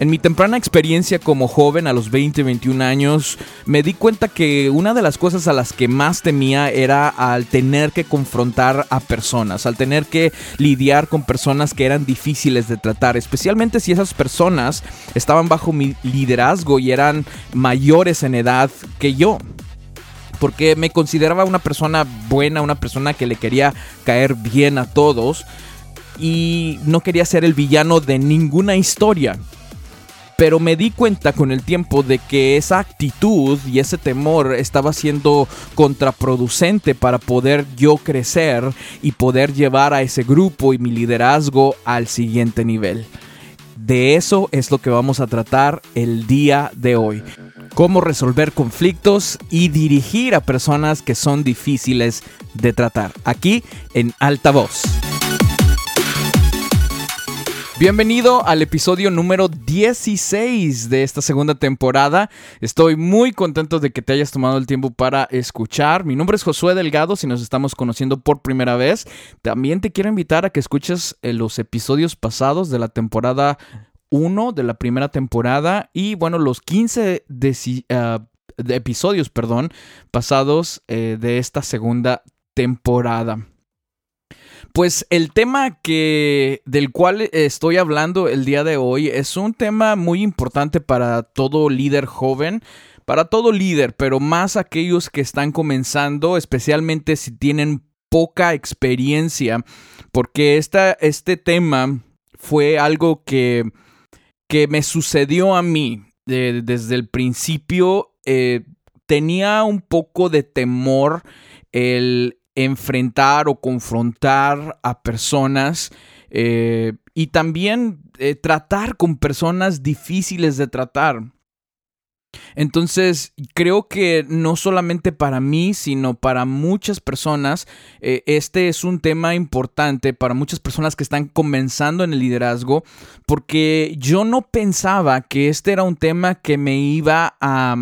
En mi temprana experiencia como joven a los 20, 21 años, me di cuenta que una de las cosas a las que más temía era al tener que confrontar a personas, al tener que lidiar con personas que eran difíciles de tratar, especialmente si esas personas estaban bajo mi liderazgo y eran mayores en edad que yo porque me consideraba una persona buena, una persona que le quería caer bien a todos y no quería ser el villano de ninguna historia. Pero me di cuenta con el tiempo de que esa actitud y ese temor estaba siendo contraproducente para poder yo crecer y poder llevar a ese grupo y mi liderazgo al siguiente nivel. De eso es lo que vamos a tratar el día de hoy. Cómo resolver conflictos y dirigir a personas que son difíciles de tratar. Aquí en Alta Voz. Bienvenido al episodio número 16 de esta segunda temporada. Estoy muy contento de que te hayas tomado el tiempo para escuchar. Mi nombre es Josué Delgado, si nos estamos conociendo por primera vez. También te quiero invitar a que escuches eh, los episodios pasados de la temporada 1 de la primera temporada y bueno, los 15 ah, de, episodios, perdón, pasados eh, de esta segunda temporada. Pues el tema que del cual estoy hablando el día de hoy es un tema muy importante para todo líder joven, para todo líder, pero más aquellos que están comenzando, especialmente si tienen poca experiencia, porque esta, este tema fue algo que, que me sucedió a mí desde el principio. Eh, tenía un poco de temor el enfrentar o confrontar a personas eh, y también eh, tratar con personas difíciles de tratar. Entonces, creo que no solamente para mí, sino para muchas personas, eh, este es un tema importante para muchas personas que están comenzando en el liderazgo, porque yo no pensaba que este era un tema que me iba a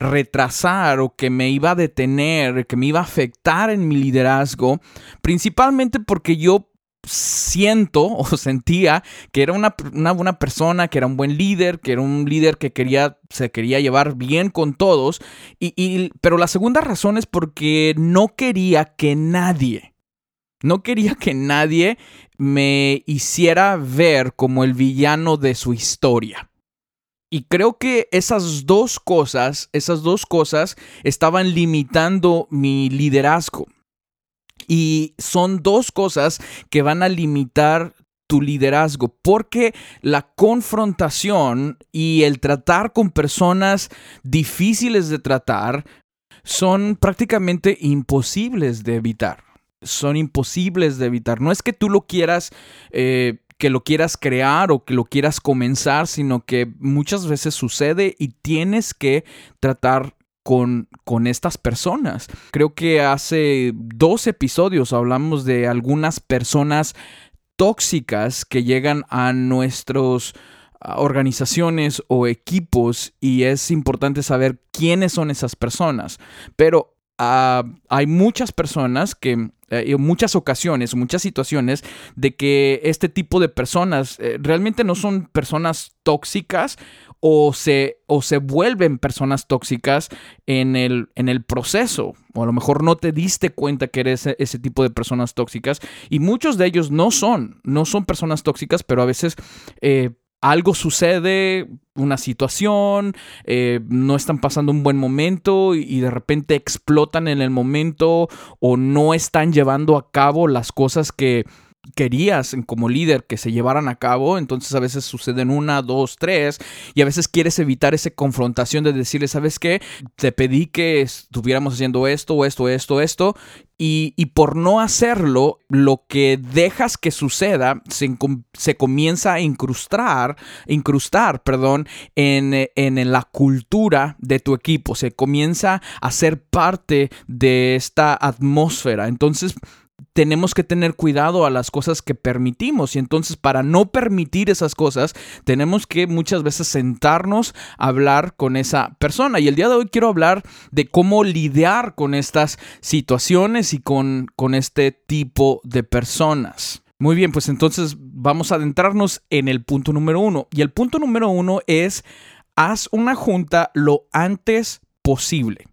retrasar o que me iba a detener, que me iba a afectar en mi liderazgo, principalmente porque yo siento o sentía que era una, buena persona, que era un buen líder, que era un líder que quería, se quería llevar bien con todos, y, pero la segunda razón es porque no quería que nadie, no quería que nadie me hiciera ver como el villano de su historia. Y creo que esas dos cosas, esas dos cosas estaban limitando mi liderazgo. Y son dos cosas que van a limitar tu liderazgo, porque la confrontación y el tratar con personas difíciles de tratar son prácticamente imposibles de evitar. Son imposibles de evitar. No es que tú lo quieras eh, que lo quieras crear o que lo quieras comenzar, sino que muchas veces sucede y tienes que tratar con, con, estas personas. Creo que hace dos episodios hablamos de algunas personas tóxicas que llegan a nuestras organizaciones o equipos y es importante saber quiénes son esas personas. Pero ah, hay muchas personas que eh, muchas ocasiones, muchas situaciones, de que este tipo de personas eh, realmente no son personas tóxicas o se, o se vuelven personas tóxicas en el, en el proceso. O a lo mejor no te diste cuenta que eres ese, tipo de personas tóxicas. Y muchos de ellos no son, no son personas tóxicas, pero a veces eh, algo sucede, una situación, eh, no están pasando un buen momento y, de repente explotan en el momento o no están llevando a cabo las cosas que querías como líder que se llevaran a cabo, entonces a veces suceden una, dos, tres, y a veces quieres evitar esa confrontación de decirle, ¿sabes qué? Te pedí que estuviéramos haciendo esto, esto, esto, esto, y, por no hacerlo, lo que dejas que suceda se, se comienza a incrustar, incrustar, perdón, en, en la cultura de tu equipo, se comienza a ser parte de esta atmósfera. Entonces, tenemos que tener cuidado a las cosas que permitimos y entonces para no permitir esas cosas tenemos que muchas veces sentarnos a hablar con esa persona y el día de hoy quiero hablar de cómo lidiar con estas situaciones y con, con este tipo de personas. Muy bien, pues entonces vamos a adentrarnos en el punto número uno. Y el punto número uno es, haz una junta lo antes posible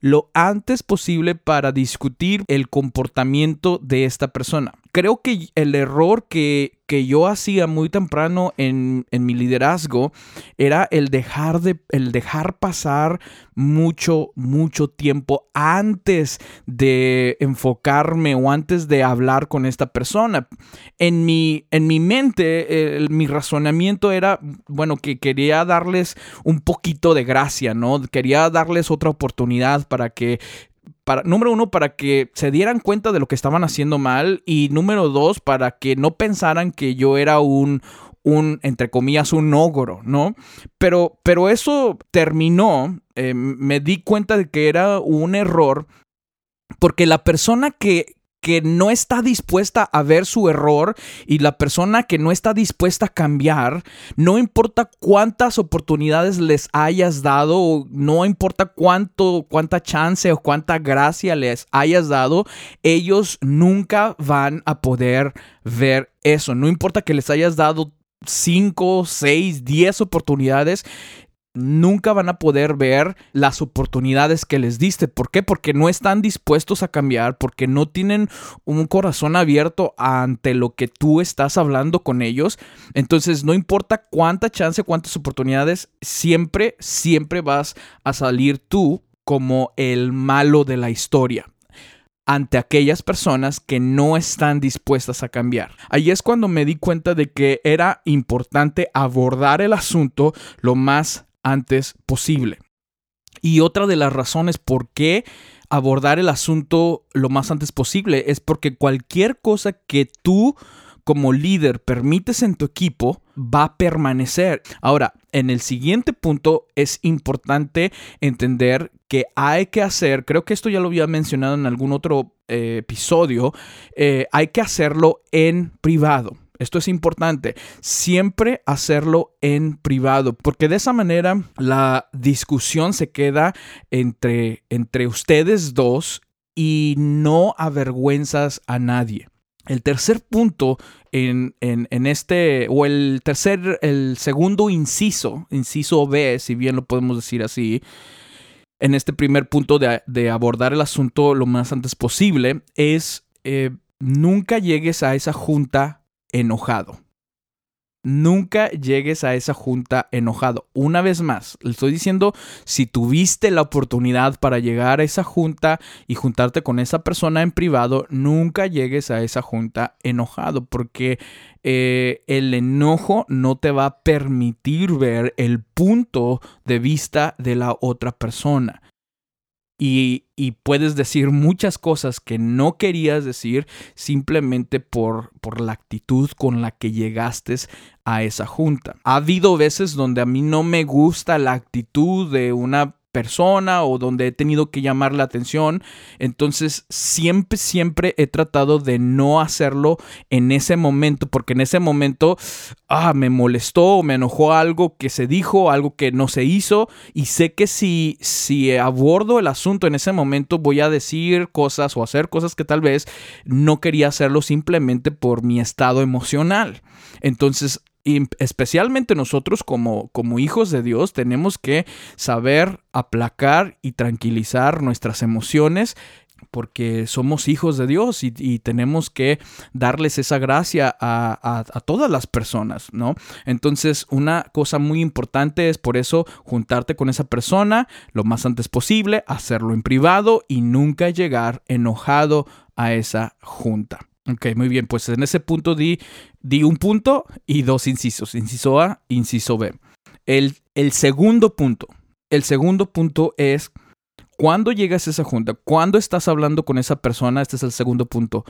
lo antes posible para discutir el comportamiento de esta persona. Creo que el error que, que yo hacía muy temprano en, en, mi liderazgo era el dejar, de, el dejar pasar mucho, mucho tiempo antes de enfocarme o antes de hablar con esta persona. En mi, en mi mente, mi razonamiento era, bueno, que quería darles un poquito de gracia, ¿no? Quería darles otra oportunidad para que para, número uno, para que se dieran cuenta de lo que estaban haciendo mal y número dos, para que no pensaran que yo era un, un entre comillas, un ogro, ¿no? Pero, pero eso terminó, eh, me di cuenta de que era un error porque la persona que, que no está dispuesta a ver su error y la persona que no está dispuesta a cambiar, no importa cuántas oportunidades les hayas dado, no importa cuánto, cuánta chance o cuánta gracia les hayas dado, ellos nunca van a poder ver eso. No importa que les hayas dado 5, 6, 10 oportunidades, nunca van a poder ver las oportunidades que les diste. ¿Por qué? Porque no están dispuestos a cambiar, porque no tienen un corazón abierto ante lo que tú estás hablando con ellos. Entonces, no importa cuánta chance, cuántas oportunidades, siempre, siempre vas a salir tú como el malo de la historia ante aquellas personas que no están dispuestas a cambiar. Ahí es cuando me di cuenta de que era importante abordar el asunto lo más antes posible. Y otra de las razones por qué abordar el asunto lo más antes posible es porque cualquier cosa que tú como líder permites en tu equipo va a permanecer. Ahora, en el siguiente punto es importante entender que hay que hacer, creo que esto ya lo había mencionado en algún otro eh, episodio, eh, hay que hacerlo en privado. Esto es importante. Siempre hacerlo en privado, porque de esa manera la discusión se queda entre, entre ustedes dos y no avergüenzas a nadie. El tercer punto en, este, o el tercer, el segundo inciso, inciso B, si bien lo podemos decir así, en este primer punto de, abordar el asunto lo más antes posible, es eh, nunca llegues a esa junta enojado. Nunca llegues a esa junta enojado. Una vez más, le estoy diciendo, si tuviste la oportunidad para llegar a esa junta y juntarte con esa persona en privado, nunca llegues a esa junta enojado, porque eh, el enojo no te va a permitir ver el punto de vista de la otra persona y, puedes decir muchas cosas que no querías decir simplemente por, por la actitud con la que llegaste a esa junta. Ha habido veces donde a mí no me gusta la actitud de una persona o donde he tenido que llamar la atención. Entonces siempre, siempre he tratado de no hacerlo en ese momento, porque en ese momento ah, me molestó o me enojó algo que se dijo, algo que no se hizo. Y sé que si, si abordo el asunto en ese momento voy a decir cosas o hacer cosas que tal vez no quería hacerlo simplemente por mi estado emocional. Entonces y especialmente nosotros como, como hijos de Dios tenemos que saber aplacar y tranquilizar nuestras emociones porque somos hijos de Dios y, tenemos que darles esa gracia a, todas las personas, ¿no? Entonces, una cosa muy importante es por eso juntarte con esa persona lo más antes posible, hacerlo en privado y nunca llegar enojado a esa junta. Ok, muy bien, pues en ese punto di, di un punto y dos incisos, inciso A, inciso B. El, el segundo punto, el segundo punto es cuando llegas a esa junta, cuando estás hablando con esa persona, este es el segundo punto,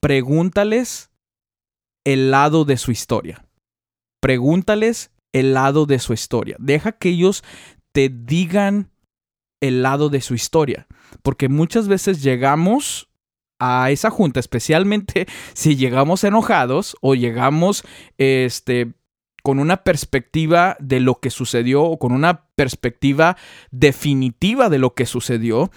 pregúntales el lado de su historia. Pregúntales el lado de su historia. Deja que ellos te digan el lado de su historia. Porque muchas veces llegamos a esa junta, especialmente si llegamos enojados o llegamos este, con una perspectiva de lo que sucedió o con una perspectiva definitiva de lo que sucedió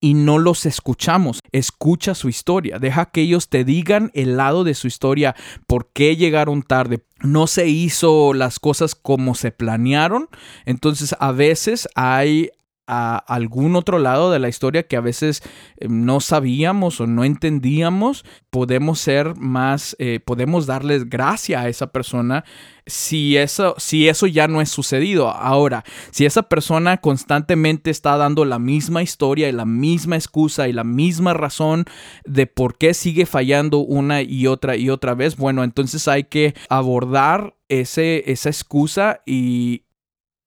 y no los escuchamos. Escucha su historia, deja que ellos te digan el lado de su historia, por qué llegaron tarde, no se hizo las cosas como se planearon. Entonces a veces hay a algún otro lado de la historia que a veces eh, no sabíamos o no entendíamos, podemos ser más, eh, podemos darles gracia a esa persona si eso, si eso ya no es sucedido. Ahora, si esa persona constantemente está dando la misma historia y la misma excusa y la misma razón de por qué sigue fallando una y otra y otra vez, bueno, entonces hay que abordar ese, esa excusa y,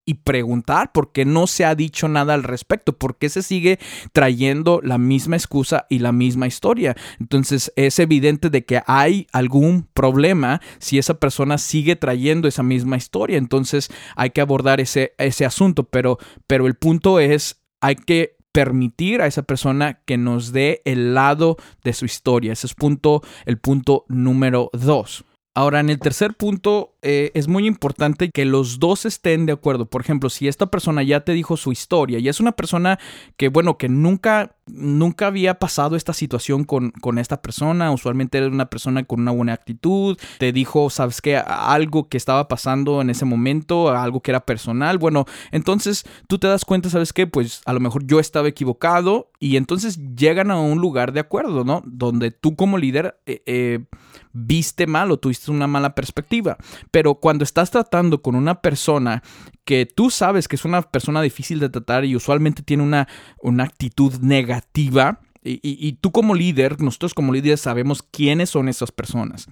y preguntar por qué no se ha dicho nada al respecto, por qué se sigue trayendo la misma excusa y la misma historia. Entonces es evidente de que hay algún problema si esa persona sigue trayendo esa misma historia. Entonces hay que abordar ese, ese asunto, pero, pero el punto es, hay que permitir a esa persona que nos dé el lado de su historia. Ese es punto, el punto número dos. Ahora, en el tercer punto, eh, es muy importante que los dos estén de acuerdo. Por ejemplo, si esta persona ya te dijo su historia y es una persona que, bueno, que nunca, nunca había pasado esta situación con, con esta persona, usualmente era una persona con una buena actitud, te dijo, sabes qué, algo que estaba pasando en ese momento, algo que era personal, bueno, entonces tú te das cuenta, sabes qué, pues a lo mejor yo estaba equivocado y entonces llegan a un lugar de acuerdo, ¿no? Donde tú como líder... Eh, eh, viste mal o tuviste una mala perspectiva. Pero cuando estás tratando con una persona que tú sabes que es una persona difícil de tratar y usualmente tiene una, una actitud negativa, y, tú como líder, nosotros como líderes sabemos quiénes son esas personas.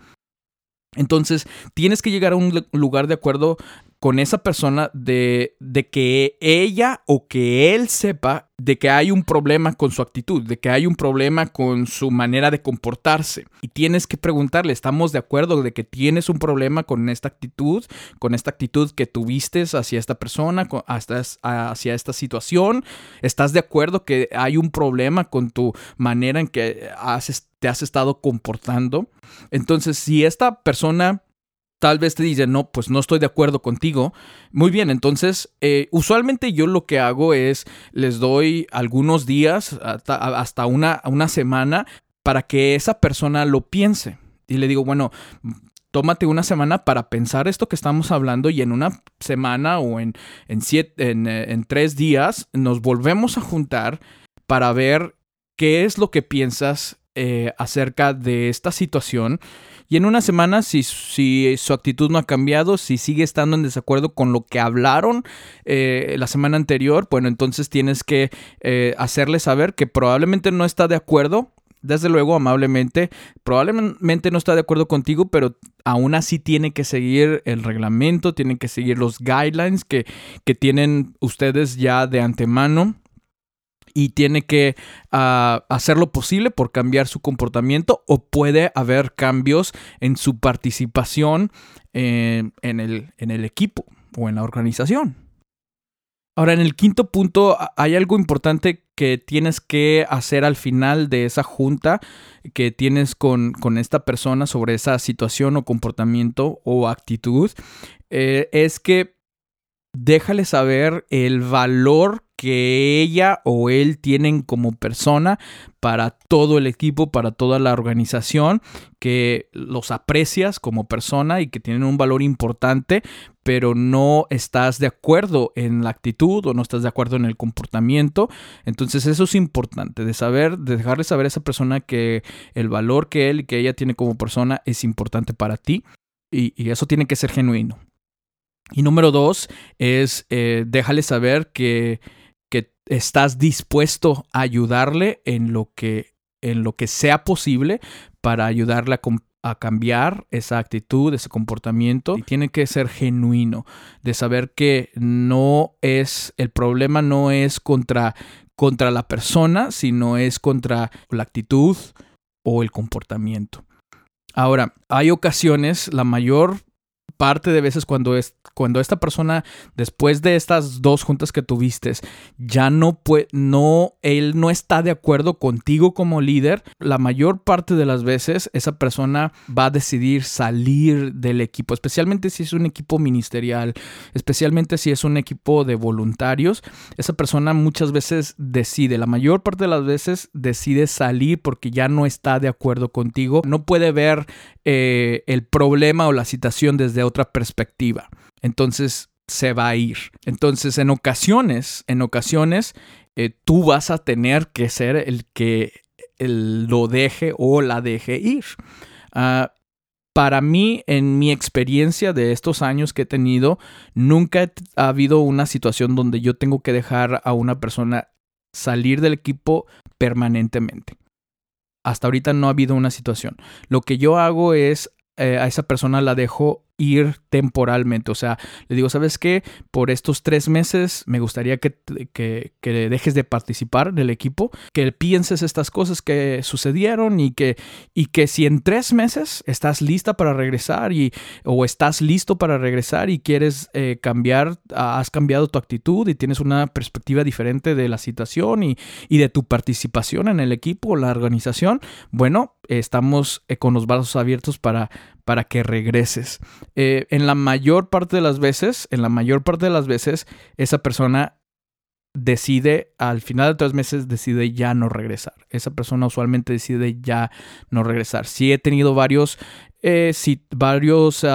Entonces, tienes que llegar a un lugar de acuerdo con esa persona de, de, que ella o que él sepa de que hay un problema con su actitud, de que hay un problema con su manera de comportarse. Y tienes que preguntarle, ¿estamos de acuerdo de que tienes un problema con esta actitud, con esta actitud que tuviste hacia esta persona, hacia esta situación? ¿Estás de acuerdo que hay un problema con tu manera en que te has estado comportando? Entonces, si esta persona tal vez te dice, no, pues no estoy de acuerdo contigo. Muy bien, entonces, eh, usualmente yo lo que hago es, les doy algunos días, hasta, una, una semana, para que esa persona lo piense. Y le digo, bueno, tómate una semana para pensar esto que estamos hablando y en una semana o en, en, eh, en tres días nos volvemos a juntar para ver qué es lo que piensas eh, acerca de esta situación. Y en una semana, si, si su actitud no ha cambiado, si sigue estando en desacuerdo con lo que hablaron eh, la semana anterior, bueno, entonces tienes que eh, hacerle saber que probablemente no está de acuerdo. Desde luego, amablemente, probablemente no está de acuerdo contigo, pero aún así tiene que seguir el reglamento, tiene que seguir los guidelines que, que tienen ustedes ya de antemano y tiene que ah, hacer lo posible por cambiar su comportamiento o puede haber cambios en su participación en, el, equipo o en la organización. Ahora, en el quinto punto, hay algo importante que tienes que hacer al final de esa junta que tienes con, esta persona sobre esa situación o comportamiento o actitud. Eh, es que déjale saber el valor que ella o él tienen como persona para todo el equipo, para toda la organización, que los aprecias como persona y que tienen un valor importante, pero no estás de acuerdo en la actitud o no estás de acuerdo en el comportamiento. Entonces eso es importante, de saber, de dejarle saber a esa persona que el valor que él y que ella tiene como persona es importante para ti y, eso tiene que ser genuino. Y número dos es eh, déjale saber que, estás dispuesto a ayudarle en lo que, en lo que sea posible para ayudarle a, cambiar esa actitud, ese comportamiento. Y tiene que ser genuino, de saber que no es, el problema no es contra, contra la persona, sino es contra la actitud o el comportamiento. Ahora, hay ocasiones, la mayor parte de veces cuando, es, cuando esta persona, después de estas dos juntas que tuviste, ya no puede, no, él no está de acuerdo contigo como líder, la mayor parte de las veces esa persona va a decidir salir del equipo, especialmente si es un equipo ministerial, especialmente si es un equipo de voluntarios, esa persona muchas veces decide, la mayor parte de las veces decide salir porque ya no está de acuerdo contigo, no puede ver eh, el problema o la situación desde otra perspectiva. Entonces se va a ir. Entonces en ocasiones, en ocasiones, eh, tú vas a tener que ser el que lo deje o la deje ir. Ah, para mí, en mi experiencia de estos años que he tenido, nunca ha habido una situación donde yo tengo que dejar a una persona salir del equipo permanentemente. Hasta ahorita no ha habido una situación. Lo que yo hago es eh, a esa persona la dejo ir temporalmente. O sea, le digo, ¿sabes qué? Por estos tres meses me gustaría que, que, que, dejes de participar del equipo, que pienses estas cosas que sucedieron y que, y que si en tres meses estás lista para regresar y, o estás listo para regresar y quieres eh, cambiar, has cambiado tu actitud y tienes una perspectiva diferente de la situación y, y de tu participación en el equipo o la organización, bueno, estamos eh, con los brazos abiertos para, para que regreses. Eh, en la mayor parte de las veces, en la mayor parte de las veces, esa persona decide, al final de tres meses, decide ya no regresar. Esa persona usualmente decide ya no regresar. Sí he tenido varios, eh, varios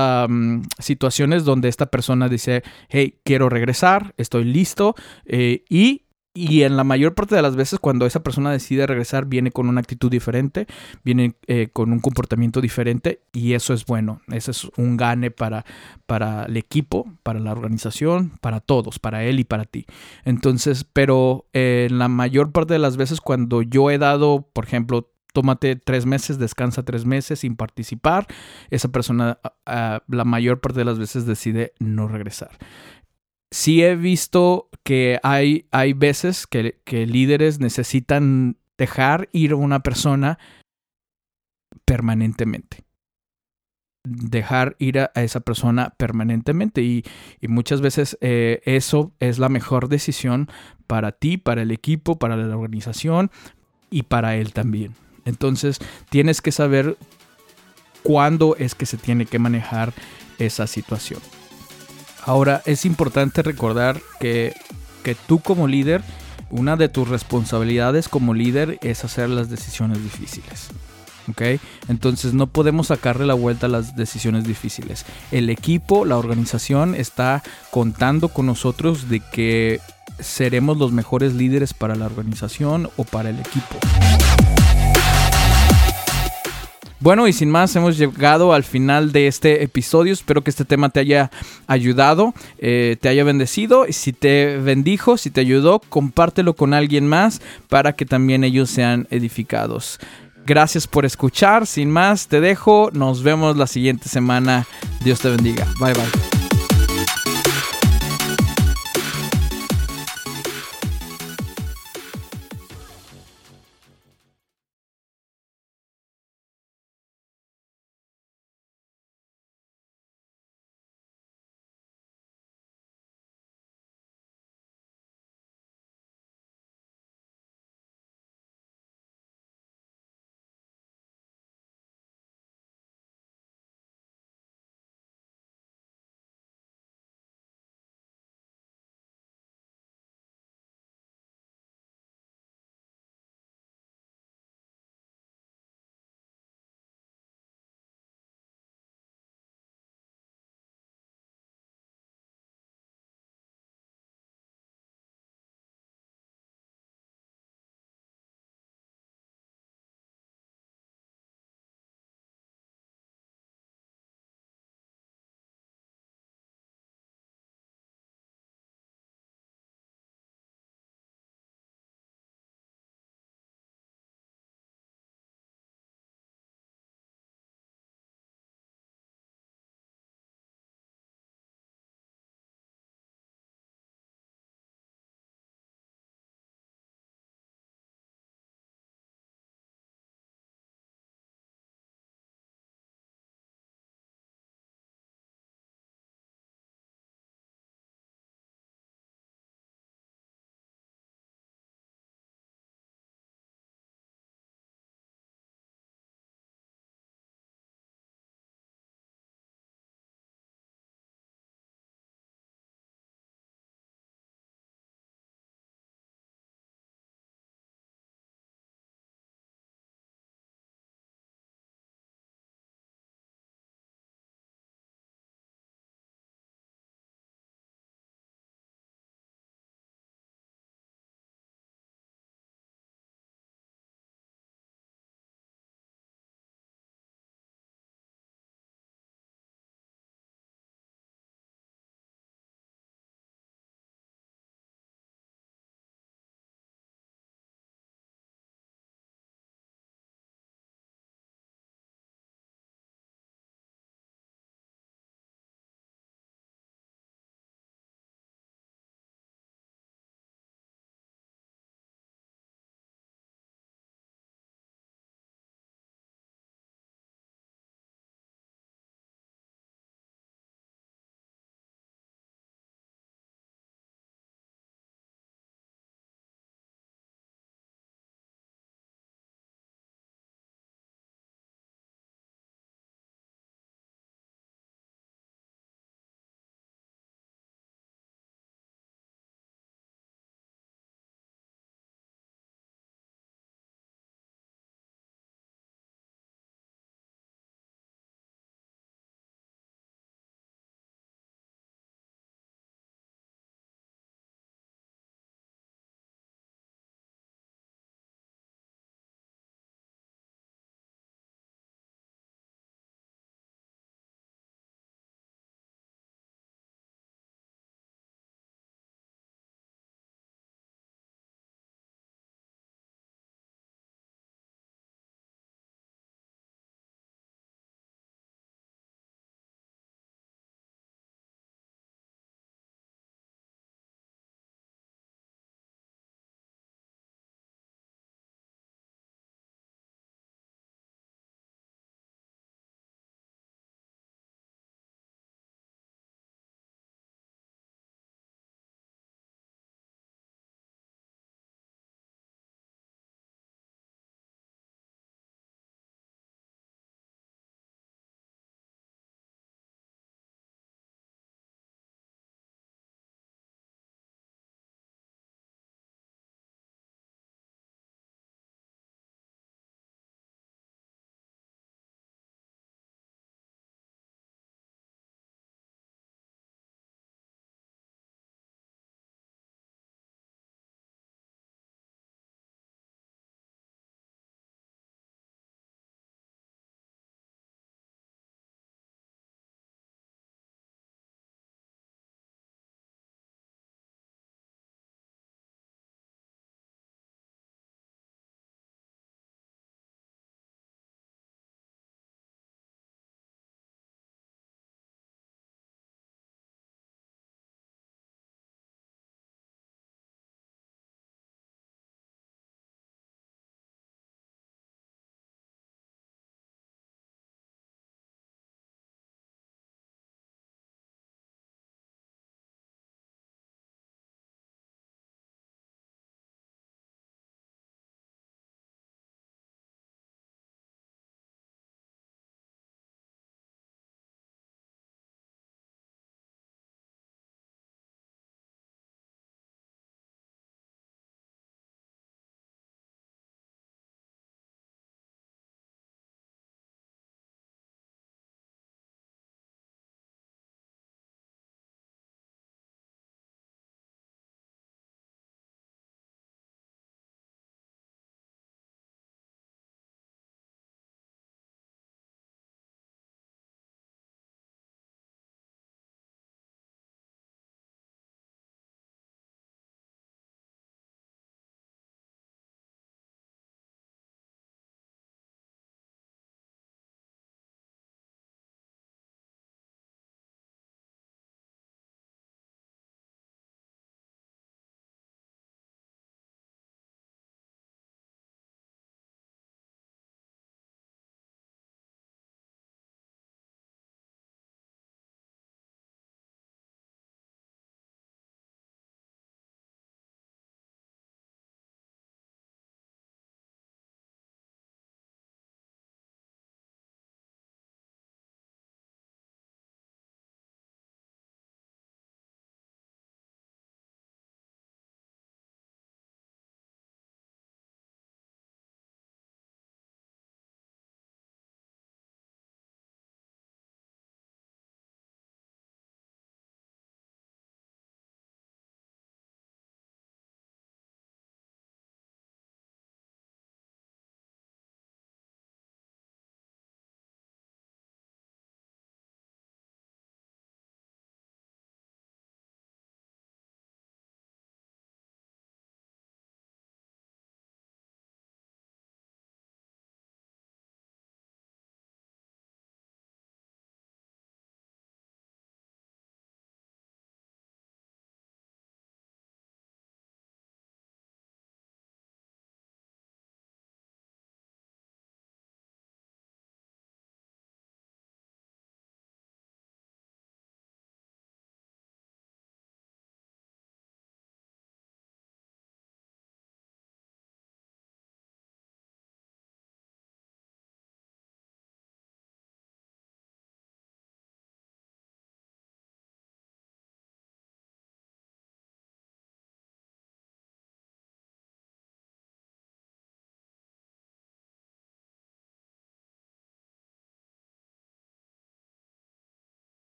situaciones donde esta persona dice, hey, quiero regresar, estoy listo y y en la mayor parte de las veces cuando esa persona decide regresar viene con una actitud diferente, viene eh, con un comportamiento diferente y eso es bueno. Ese es un gane para, para el equipo, para la organización, para todos, para él y para ti. Entonces, pero en la mayor parte de las veces cuando yo he dado, por ejemplo, tómate tres meses, descansa tres meses sin participar, esa persona la mayor parte de las veces decide no regresar sí he visto que hay, hay veces que, líderes necesitan dejar ir a una persona permanentemente. Dejar ir a, esa persona permanentemente. Y, muchas veces eh, eso es la mejor decisión para ti, para el equipo, para la organización y para él también. Entonces tienes que saber cuándo es que se tiene que manejar esa situación. Ahora, es importante recordar que, tú como líder, una de tus responsabilidades como líder es hacer las decisiones difíciles. ¿ok? Entonces no podemos sacarle la vuelta a las decisiones difíciles. El equipo, la organización está contando con nosotros de que seremos los mejores líderes para la organización o para el equipo. Bueno, y sin más, hemos llegado al final de este episodio. Espero que este tema te haya ayudado, eh, te haya bendecido. Y si te bendijo, si te ayudó, compártelo con alguien más para que también ellos sean edificados. Gracias por escuchar. Sin más, te dejo. Nos vemos la siguiente semana. Dios te bendiga. Bye bye.